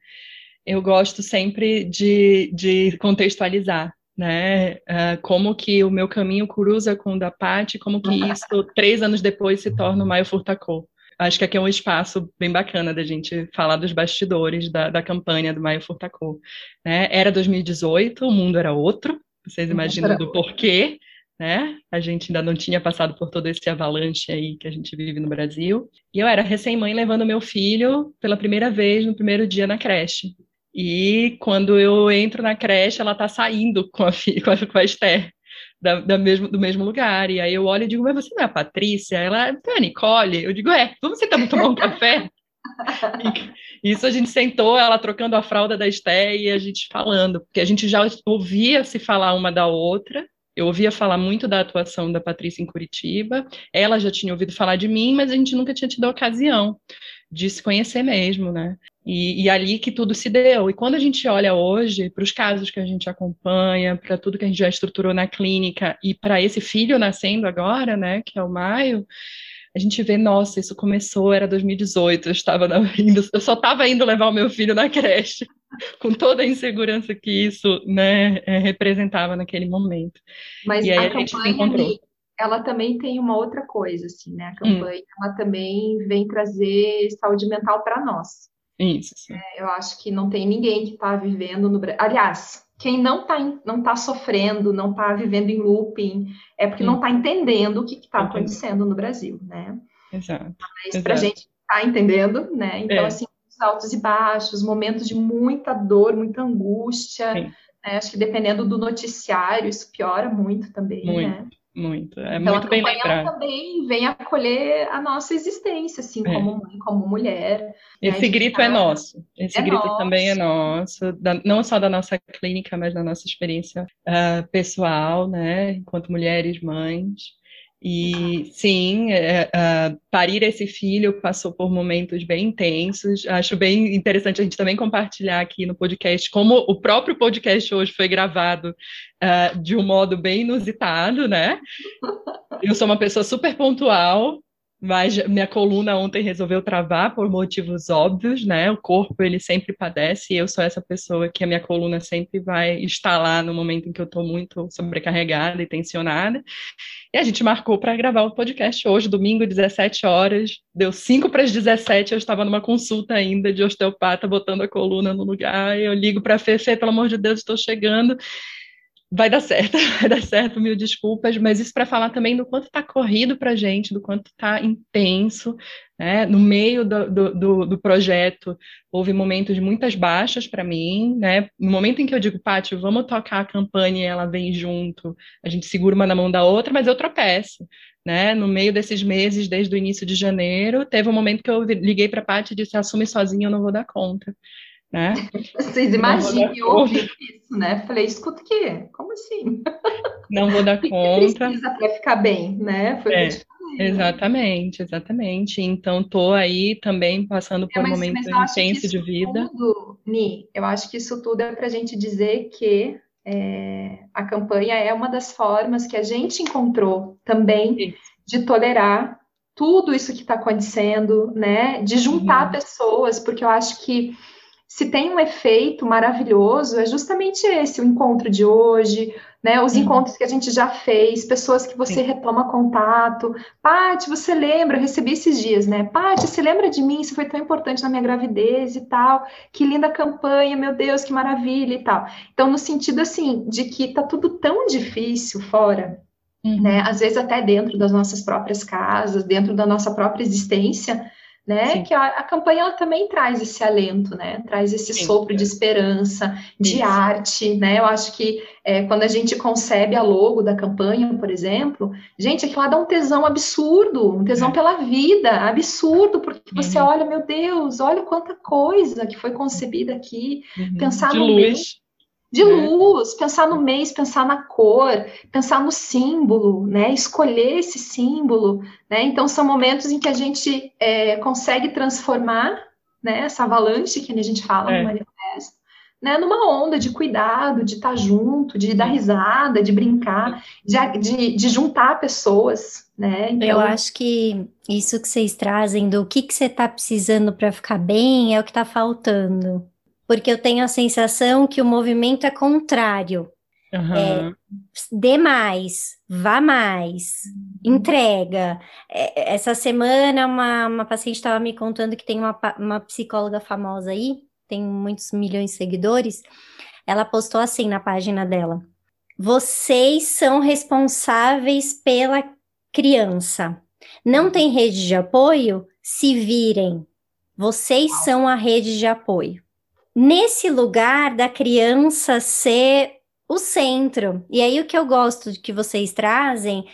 eu gosto sempre de, de contextualizar, né? Uh, como que o meu caminho cruza com o da Paty, como que isso três anos depois se torna o Maio Furtacô. Acho que aqui é um espaço bem bacana da gente falar dos bastidores da, da campanha do Maio Furtacô. Né? Era 2018, o mundo era outro, vocês imaginam do porquê, né? A gente ainda não tinha passado por todo esse avalanche aí que a gente vive no Brasil. E eu era recém-mãe levando meu filho pela primeira vez no primeiro dia na creche. E quando eu entro na creche, ela tá saindo com a, filha, com a, com a Esther. Da, da, mesmo, do mesmo lugar. E aí eu olho e digo, mas você não é a Patrícia? Ela é a Nicole. Eu digo, é, vamos sentar tomar um café? E isso a gente sentou, ela trocando a fralda da Esté e a gente falando, porque a gente já ouvia se falar uma da outra, eu ouvia falar muito da atuação da Patrícia em Curitiba, ela já tinha ouvido falar de mim, mas a gente nunca tinha tido a ocasião de se conhecer mesmo, né? E, e ali que tudo se deu. E quando a gente olha hoje para os casos que a gente acompanha, para tudo que a gente já estruturou na clínica e para esse filho nascendo agora, né, que é o Maio, a gente vê, nossa, isso começou, era 2018, eu estava indo, eu só estava indo levar o meu filho na creche. com toda a insegurança que isso né, é, representava naquele momento. Mas e aí a, a gente se encontrou. Ela também tem uma outra coisa, assim, né? A hum. campanha, hum. ela também vem trazer saúde mental para nós. Isso. É, eu acho que não tem ninguém que está vivendo no Brasil. Aliás, quem não está não tá sofrendo, não está vivendo em looping, é porque hum. não está entendendo o que está acontecendo no Brasil, né? Exato. Mas para a gente tá entendendo, né? Então, é. assim, os altos e baixos, momentos de muita dor, muita angústia. Né? Acho que dependendo do noticiário, isso piora muito também, muito. né? Muito, é então, muito bem lembrado. também vem acolher a nossa existência, assim, é. como mãe, como mulher. Né, Esse né, grito é nosso, esse é grito nosso. também é nosso, da, não só da nossa clínica, mas da nossa experiência uh, pessoal, né, enquanto mulheres, mães. E sim, é, é, parir esse filho passou por momentos bem intensos. Acho bem interessante a gente também compartilhar aqui no podcast como o próprio podcast hoje foi gravado uh, de um modo bem inusitado, né? Eu sou uma pessoa super pontual, mas minha coluna ontem resolveu travar por motivos óbvios, né? O corpo ele sempre padece e eu sou essa pessoa que a minha coluna sempre vai instalar no momento em que eu estou muito sobrecarregada e tensionada. E a gente marcou para gravar o podcast hoje, domingo, 17 horas. Deu 5 para as 17, eu estava numa consulta ainda de osteopata, botando a coluna no lugar. Eu ligo para a Fê, pelo amor de Deus, estou chegando vai dar certo, vai dar certo, mil desculpas, mas isso para falar também do quanto está corrido para a gente, do quanto está intenso, né? No meio do, do, do, projeto, houve momentos de muitas baixas para mim, né? No momento em que eu digo, Pátio, vamos tocar a campanha e ela vem junto, a gente segura uma na mão da outra, mas eu tropeço. Né? No meio desses meses, desde o início de janeiro, teve um momento que eu liguei para a Paty e disse: assume sozinho, eu não vou dar conta. Né? Vocês imaginem eu ouvir isso, né? Falei, escuta o quê? Como assim? Não vou dar conta. Precisa para ficar bem, né? Foi é, falei, Exatamente, né? exatamente. Então, estou aí também passando por é, mas, um momento intenso de vida. Tudo, Ni, eu acho que isso tudo é para a gente dizer que é, a campanha é uma das formas que a gente encontrou também isso. de tolerar tudo isso que está acontecendo, né? De juntar uhum. pessoas, porque eu acho que se tem um efeito maravilhoso, é justamente esse, o encontro de hoje, né? Os uhum. encontros que a gente já fez, pessoas que você Sim. retoma contato. Paty, você lembra? Eu recebi esses dias, né? Paty, você lembra de mim? Isso foi tão importante na minha gravidez e tal. Que linda campanha, meu Deus, que maravilha e tal. Então, no sentido assim, de que tá tudo tão difícil fora, uhum. né? Às vezes até dentro das nossas próprias casas, dentro da nossa própria existência né? Sim. Que a, a, campanha ela também traz esse alento, né? Traz esse Sim. sopro de esperança, de Isso. arte, né? Eu acho que é, quando a gente concebe a logo da campanha, por exemplo, gente, aquilo lá dá um tesão absurdo, um tesão é. pela vida, absurdo, porque você uhum. olha, meu Deus, olha quanta coisa que foi concebida aqui, uhum. pensar de no luz de né? luz, pensar no mês, pensar na cor, pensar no símbolo, né? Escolher esse símbolo, né? Então são momentos em que a gente é, consegue transformar, né? Essa avalanche que a gente fala é. no manifesto, né? Numa onda de cuidado, de estar junto, de dar risada, de brincar, de, de, de juntar pessoas, né? Então... Eu acho que isso que vocês trazem do que que você está precisando para ficar bem é o que está faltando porque eu tenho a sensação que o movimento é contrário. Uhum. É, dê mais, vá mais, entrega. É, essa semana, uma, uma paciente estava me contando que tem uma, uma psicóloga famosa aí, tem muitos milhões de seguidores. Ela postou assim na página dela: Vocês são responsáveis pela criança. Não tem rede de apoio? Se virem. Vocês são a rede de apoio nesse lugar da criança ser o centro. E aí o que eu gosto de que vocês trazem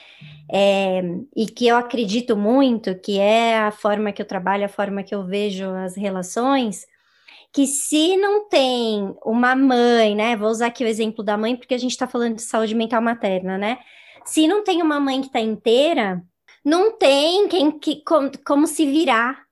é, e que eu acredito muito, que é a forma que eu trabalho, a forma que eu vejo as relações, que se não tem uma mãe, né? Vou usar aqui o exemplo da mãe, porque a gente está falando de saúde mental materna, né? Se não tem uma mãe que está inteira, não tem quem que como, como se virar.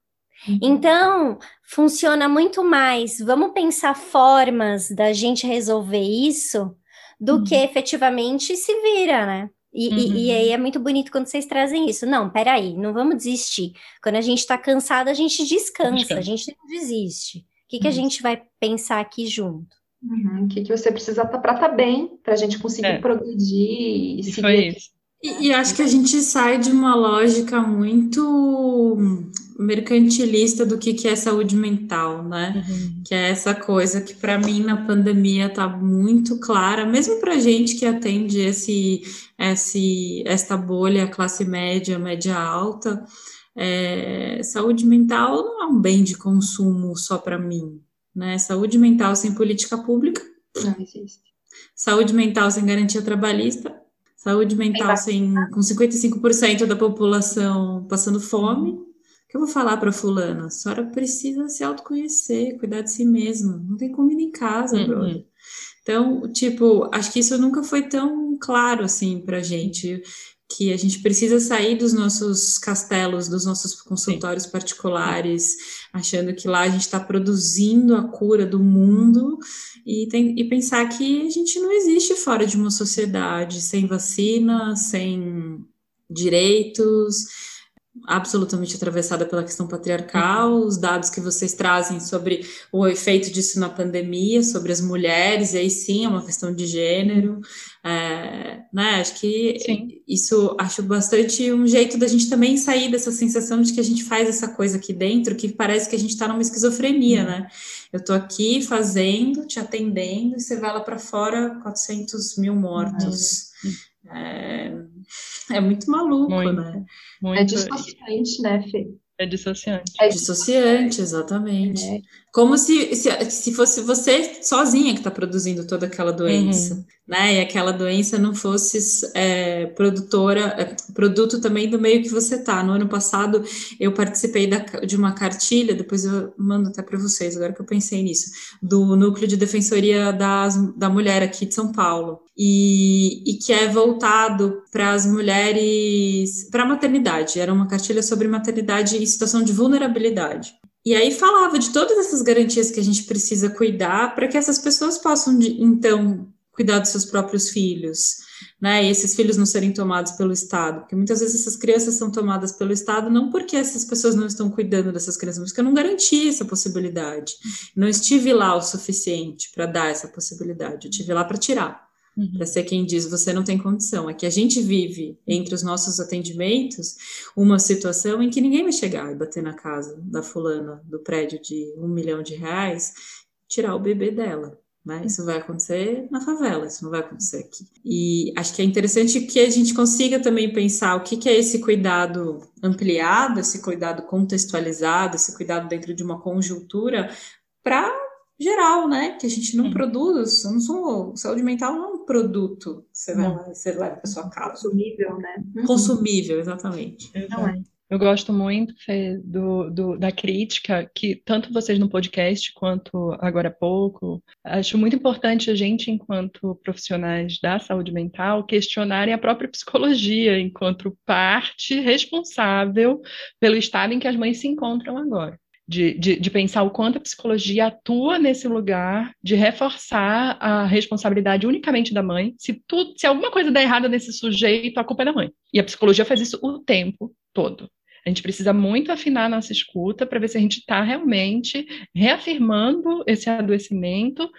Então, funciona muito mais. Vamos pensar formas da gente resolver isso do uhum. que efetivamente se vira, né? E, uhum. e, e, aí é muito bonito quando vocês trazem isso. Não, peraí, não vamos desistir. Quando a gente está cansado, a gente descansa, descansa, a gente não desiste. que, que a gente vai pensar aqui junto? Uhum, o que, que você precisa para estar tá bem, para a gente conseguir é. progredir e, e seguir. E, e, acho que a gente sai de uma lógica muito mercantilista do que, que é saúde mental, né? Uhum. Que é essa coisa que para mim na pandemia tá muito clara, mesmo para gente que atende esse, esse, esta bolha classe média, média alta, é, saúde mental não é um bem de consumo só para mim, né? Saúde mental sem política pública não existe. Saúde mental sem garantia trabalhista Saúde mental sem, com 55% da população passando fome. O que eu vou falar para fulana? A senhora precisa se autoconhecer, cuidar de si mesma. Não tem comida em casa, uhum. brother. Então, tipo, acho que isso nunca foi tão claro assim pra gente que a gente precisa sair dos nossos castelos, dos nossos consultórios Sim. particulares, achando que lá a gente está produzindo a cura do mundo e, tem, e pensar que a gente não existe fora de uma sociedade sem vacina, sem direitos, absolutamente atravessada pela questão patriarcal, uhum. os dados que vocês trazem sobre o efeito disso na pandemia, sobre as mulheres, e aí sim é uma questão de gênero, é, né? Acho que sim. isso acho bastante um jeito da gente também sair dessa sensação de que a gente faz essa coisa aqui dentro, que parece que a gente está numa esquizofrenia, uhum. né? Eu estou aqui fazendo, te atendendo, e você vai lá para fora 400 mil mortos. Uhum. É, é muito maluco, muito, né? Muito... É dissociante, né, Fê? É dissociante. É dissociante, exatamente. É. Como se, se, se fosse você sozinha que está produzindo toda aquela doença, uhum. né? E aquela doença não fosse é, produtora, é, produto também do meio que você está. No ano passado, eu participei da, de uma cartilha, depois eu mando até para vocês, agora que eu pensei nisso, do Núcleo de Defensoria das, da Mulher aqui de São Paulo. E, e que é voltado para as mulheres, para a maternidade. Era uma cartilha sobre maternidade em situação de vulnerabilidade. E aí falava de todas essas garantias que a gente precisa cuidar para que essas pessoas possam, então, cuidar dos seus próprios filhos, né? E esses filhos não serem tomados pelo Estado, porque muitas vezes essas crianças são tomadas pelo Estado não porque essas pessoas não estão cuidando dessas crianças, mas porque eu não garanti essa possibilidade. Não estive lá o suficiente para dar essa possibilidade, eu estive lá para tirar uhum. para ser quem diz você não tem condição. É que a gente vive entre os nossos atendimentos uma situação em que ninguém vai chegar e bater na casa da fulana do prédio de um milhão de reais, tirar o bebê dela. Né? Isso vai acontecer na favela, isso não vai acontecer aqui. E acho que é interessante que a gente consiga também pensar o que, que é esse cuidado ampliado, esse cuidado contextualizado, esse cuidado dentro de uma conjuntura para geral, né? Que a gente não uhum. produz, não sou, saúde mental não é um produto que você, vai, você leva para sua casa. Consumível, né? Uhum. Consumível, exatamente. Não é. Eu gosto muito, Fê, do, do, da crítica que tanto vocês no podcast quanto agora há pouco, acho muito importante a gente, enquanto profissionais da saúde mental, questionarem a própria psicologia enquanto parte responsável pelo estado em que as mães se encontram agora de, de, de, pensar o quanto a psicologia atua nesse lugar, de reforçar a responsabilidade unicamente da mãe. Se, tudo, se alguma coisa der errado nesse sujeito, a culpa é da mãe. E a psicologia faz isso o tempo todo. A gente precisa muito afinar nossa escuta para ver se a gente está realmente reafirmando esse adoecimento,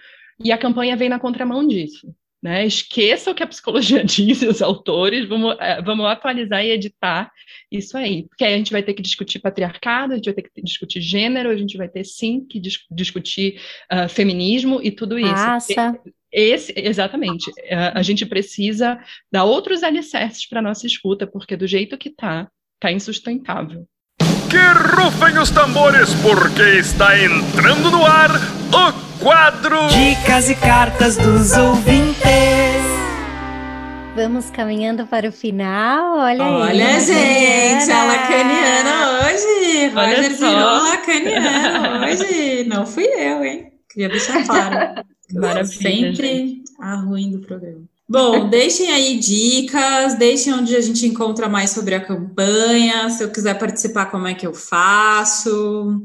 e a campanha vem na contramão disso. Né? Esqueça o que a psicologia diz, os autores, vamos, é, vamos atualizar e editar isso aí. Porque aí a gente vai ter que discutir patriarcado, a gente vai ter que discutir gênero, a gente vai ter sim que dis discutir uh, feminismo e tudo isso. Raça. Esse, exatamente. Uh, a gente precisa dar outros alicerces para nossa escuta, porque do jeito que está, está insustentável. Que rufem os tambores, porque está entrando no ar o quadro Dicas e Cartas dos Ouvintes. Vamos caminhando para o final. Olha, Olha aí. gente, a lacaniana hoje. Roger virou lacaniano hoje. Não fui eu, hein? Queria deixar claro. Maravilha, Sempre gente. a ruim do programa. Bom, deixem aí dicas, deixem onde a gente encontra mais sobre a campanha. Se eu quiser participar, como é que eu faço?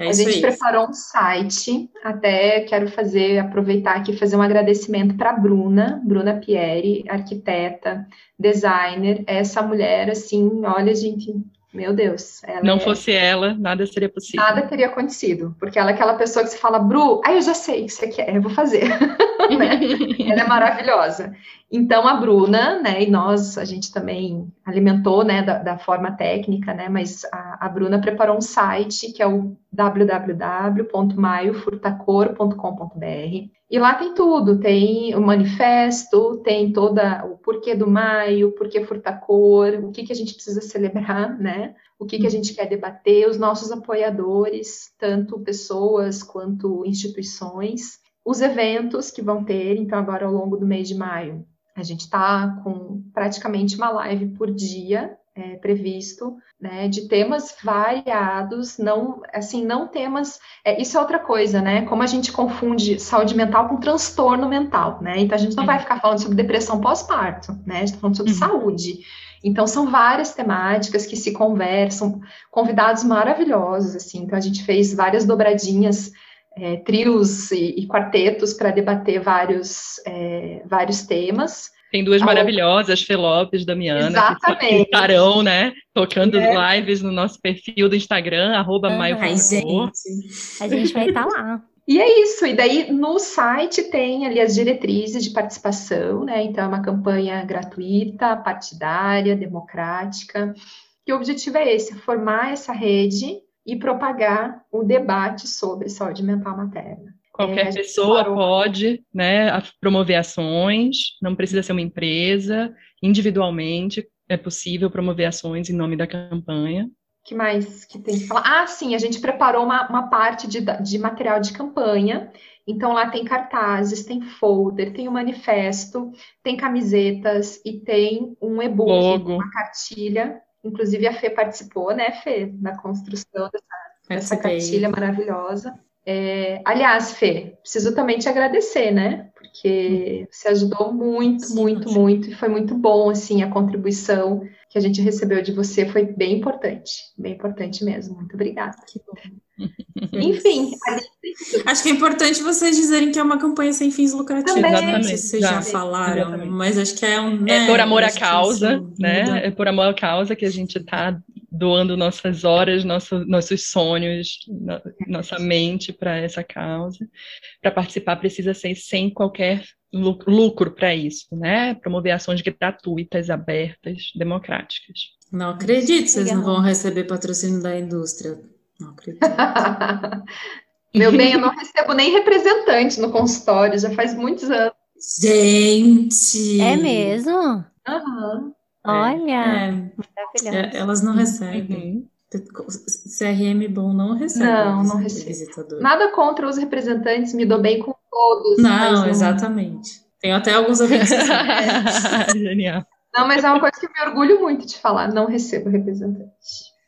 É a gente aí. preparou um site, até quero fazer, aproveitar aqui fazer um agradecimento para a Bruna, Bruna Pieri, arquiteta, designer, essa mulher, assim, olha, gente, meu Deus. não é... fosse ela, nada seria possível. Nada teria acontecido, porque ela é aquela pessoa que você fala, Bru, aí ah, eu já sei o que você quer, eu vou fazer. né? Ela é maravilhosa. Então, a Bruna, né, e nós, a gente também alimentou, né, da, da forma técnica, né, mas a, a, Bruna preparou um site que é o www.maiofurtacor.com.br e lá tem tudo, tem o manifesto, tem toda o porquê do maio, porquê furtacor, o que, que a gente precisa celebrar, né, o que, que a gente quer debater, os nossos apoiadores, tanto pessoas quanto instituições, os eventos que vão ter, então agora ao longo do mês de maio, a gente está com praticamente uma live por dia é, previsto, né, de temas variados, não, assim, não temas, é, isso é outra coisa, né, como a gente confunde saúde mental com transtorno mental, né, então a gente não vai ficar falando sobre depressão pós-parto, né, a gente está falando sobre uhum. saúde, então são várias temáticas que se conversam, convidados maravilhosos, assim, então a gente fez várias dobradinhas é, trios e, e quartetos para debater vários, é, vários temas. Tem duas maravilhosas, Fê Lopes, Damiana, Exatamente. que estarão, né, tocando é. lives no nosso perfil do Instagram, arroba ah, Ai, gente. A gente vai estar tá lá. E é isso, e daí no site tem ali as diretrizes de participação, né? Então é uma campanha gratuita, partidária, democrática, e o objetivo é esse, formar essa rede e propagar o debate sobre saúde mental materna. Qualquer é, pessoa parou... pode né, promover ações, não precisa ser uma empresa, individualmente é possível promover ações em nome da campanha. que mais que tem que falar? Ah, sim, a gente preparou uma, uma parte de, de material de campanha. Então, lá tem cartazes, tem folder, tem o um manifesto, tem camisetas e tem um e-book, uma cartilha Inclusive a Fê participou, né, Fê, na construção dessa, dessa cartilha maravilhosa. É, aliás, Fê, preciso também te agradecer, né? Porque você ajudou muito, sim, muito, sim. muito, e foi muito bom, assim, a contribuição que a gente recebeu de você foi bem importante, bem importante mesmo. Muito obrigada. Que bom. Enfim. Acho que é importante vocês dizerem que é uma campanha sem fins lucrativos. Também. Exatamente. Vocês já, já falaram, Exatamente. mas acho que é um. Né, é por amor à causa, né? É por amor à causa que a gente está doando nossas horas, nosso, nossos sonhos, no, nossa mente para essa causa. Para participar precisa ser sem qualquer lucro para isso, né? Promover ações gratuitas, abertas, democráticas. Não acredito, vocês não vão receber patrocínio da indústria. Não acredito. Meu bem, eu não recebo nem representante no consultório, já faz muitos anos. Gente! É mesmo? Uhum. Olha! É. é. Elas não recebem. Uhum. CRM bom não recebe. Não, não recebe. Nada contra os representantes, me dou bem com todos. Não, não... exatamente. Tenho até alguns ouvintes. Genial. Não, mas é uma coisa que eu me orgulho muito de falar, não recebo representante.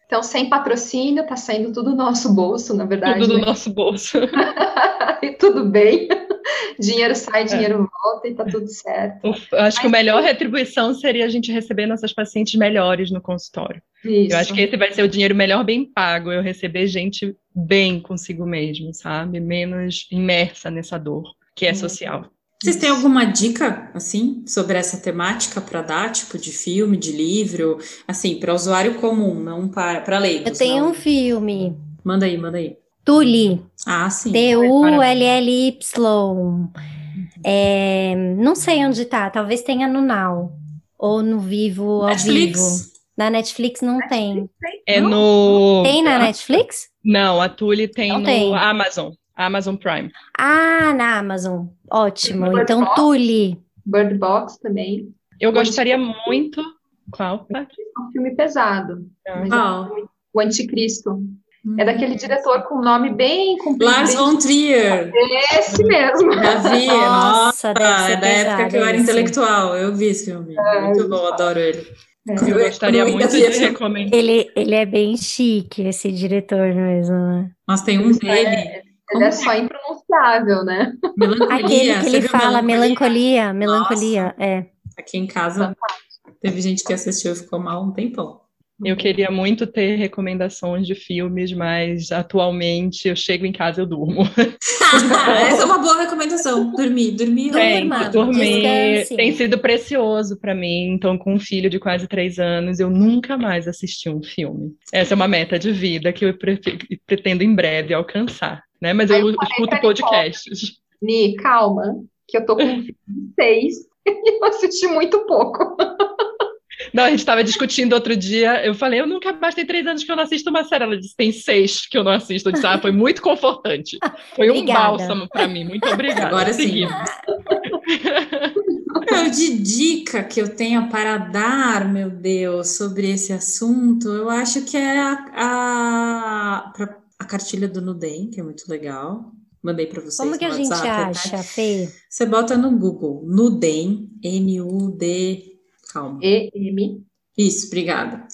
Então, sem patrocínio, está saindo tudo do nosso bolso, na verdade. Tudo do né? nosso bolso. e tudo bem. dinheiro sai, é. dinheiro é. volta e tá tudo certo. acho Mas, que a melhor retribuição seria a gente receber nossas pacientes melhores no consultório. Isso. Eu acho que esse vai ser o dinheiro melhor bem pago, eu receber gente bem consigo mesmo, sabe? Menos imersa nessa dor, que é social. Vocês têm alguma dica, assim, sobre essa temática para dar, tipo, de filme, de livro, assim, para usuário comum, não para, para leigos? Eu tenho não. um filme. Manda aí, manda aí. Tully. Ah, sim. T-U-L-L-Y. É, não sei onde tá, talvez tenha no Now. Ou no Vivo, Netflix? ao vivo. Na Netflix não Netflix tem. É no... Tem na Netflix? Não, a Tully tem não no tem. Amazon. Amazon Prime. Ah, na Amazon. Ótimo. Bird então, Box, Tully. Bird Box também. Eu gostaria muito. Qual? É um filme pesado. Ah. É o Anticristo. Hum. É daquele diretor com nome bem comprido. Lars von Trier. Esse mesmo. Já vi. Nossa, Nossa é da época que eu era intelectual. Eu vi esse filme. É, muito bom, adoro ele. É. Eu gostaria muito de recomendar. Ele, ele é bem chique, esse diretor mesmo, né? Mas tem um dele ele é só impronunciável, né? Melancolia. Aquele que ele fala, melancolia, melancolia, Nossa. é. Aqui em casa teve gente que assistiu e ficou mal um tempão. Eu queria muito ter recomendações de filmes, mas atualmente eu chego em casa e eu durmo. Essa é uma boa recomendação. Dormir, dormir, tem, dormir tem sido precioso para mim. Então, com um filho de quase três anos, eu nunca mais assisti um filme. Essa é uma meta de vida que eu pretendo em breve alcançar, né? Mas eu, eu escuto podcasts. Ni, calma, que eu tô com um filho de seis e eu assisti muito pouco. Não, a gente estava discutindo outro dia. Eu falei, eu nunca mais tem três anos que eu não assisto uma série. Ela disse, tem seis que eu não assisto. Eu disse, ah, foi muito confortante. Foi um bálsamo para mim. Muito obrigada. Agora sim. de dica que eu tenha para dar, meu Deus, sobre esse assunto, eu acho que é a, a, a cartilha do Nudem, que é muito legal. Mandei para vocês. Como que a gente WhatsApp, né? acha, né? Fê? Você bota no Google, Nudem, N-U-D Calma. EM. Isso, obrigada.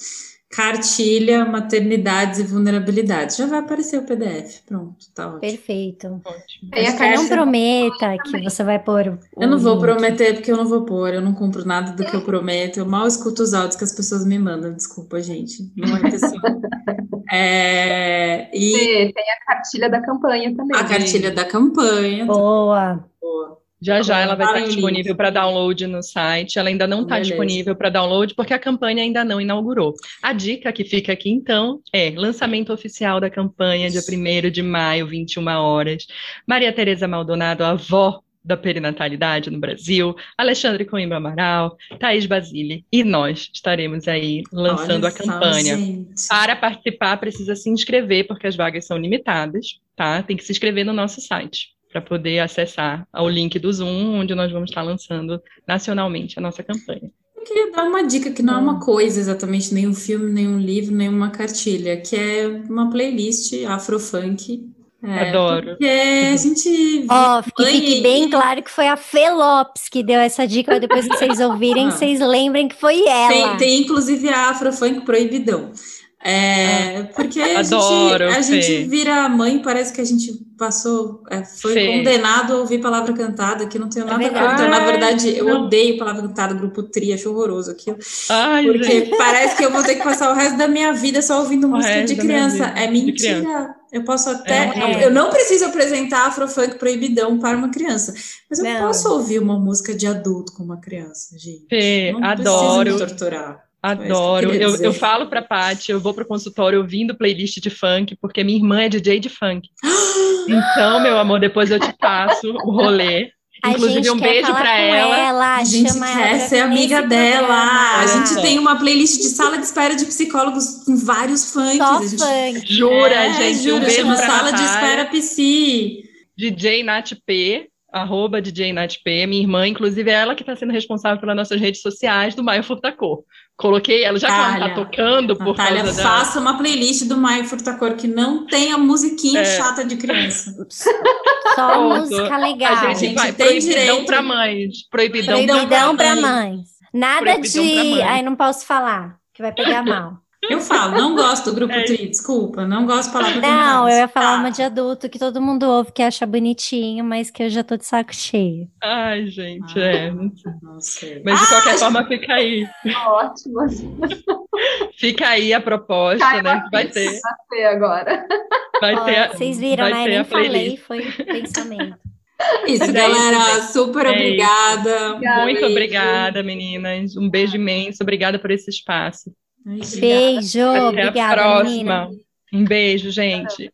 Cartilha, maternidades e vulnerabilidades. Já vai aparecer o PDF. Pronto, tá ótimo. Perfeito. Ótimo. a não prometa que você vai pôr. Eu não vou prometer porque eu não vou pôr. Eu não cumpro nada do que eu prometo. Eu mal escuto os áudios que as pessoas me mandam. Desculpa, gente. Não é assim. é, e... Tem a cartilha da campanha também. A cartilha da campanha. Boa. Já já ela vai estar disponível para download no site. Ela ainda não está disponível para download porque a campanha ainda não inaugurou. A dica que fica aqui então é lançamento oficial da campanha dia 1 de maio, 21 horas. Maria Tereza Maldonado, avó da perinatalidade no Brasil, Alexandre Coimbra Amaral, Thaís Basile e nós estaremos aí lançando Olha a campanha. Só, Para participar, precisa se inscrever, porque as vagas são limitadas, tá? Tem que se inscrever no nosso site para poder acessar ao link do Zoom, onde nós vamos estar lançando nacionalmente a nossa campanha. Eu queria dar uma dica que não é uma hum. coisa exatamente, nem um filme, nem um livro, nem uma cartilha, que é uma playlist afrofunk. É, Adoro. Porque a gente. Ó, oh, que fique bem claro que foi a Fê Lopes que deu essa dica. Depois que vocês ouvirem, ah. vocês lembrem que foi ela. Tem, tem inclusive a Afrofunk Proibidão. É, porque a, Adoro, gente, a gente vira mãe, parece que a gente passou, é, foi Fê. condenado a ouvir palavra cantada, que não tenho é nada é contra. Na verdade, eu não. odeio palavra cantada, grupo tri, acho horroroso aquilo. Ai, porque gente. parece que eu vou ter que passar o resto da minha vida só ouvindo música de criança. É mentira. Criança. Eu posso até. É, eu não preciso apresentar Afrofunk proibidão para uma criança, mas eu não. posso ouvir uma música de adulto com uma criança, gente. Fê, não adoro. Me torturar. Adoro. Eu, eu falo pra Paty, eu vou pro consultório ouvindo playlist de funk, porque minha irmã é DJ de funk. Então, meu amor, depois eu te passo o rolê. A Inclusive, um beijo para ela. ela. A gente quer ser amiga dela. Programa. A gente tem uma playlist de sala de espera de psicólogos com vários funks. Só gente... funk. Jura, é, gente. Jura, um beijo chama Sala de Espera PC. DJ Nat P arroba DJ P, minha irmã, inclusive é ela que está sendo responsável pelas nossas redes sociais do Maio Furtacor. Coloquei ela, já Natália, que ela tá tocando por Natália, causa da... faça uma playlist do Maio Furtacor que não tenha musiquinha é. chata de criança. Só Pronto. música legal. A gente, vai, tem proibidão direito. para mães. Proibidão, proibidão para mães. mães. Nada proibidão de... Mães. Ai, não posso falar, que vai pegar mal. Eu falo, não gosto do grupo é. Tri, desculpa, não gosto de palavra Não, eu ia falar uma de adulto que todo mundo ouve, que acha bonitinho, mas que eu já tô de saco cheio. Ai, gente, ah, é. Não sei. Mas de ah, qualquer forma, fica aí. Ótimo. fica aí a proposta, Cai né? Vai ter. agora. Vai Ó, ter. Vocês viram, né? Nem falei, foi pensamento. Isso, é galera. Super é obrigada. Muito obrigada, meninas. Um beijo imenso. Obrigada por esse espaço. Beijo, obrigada, a próxima. Menina. Um beijo, gente.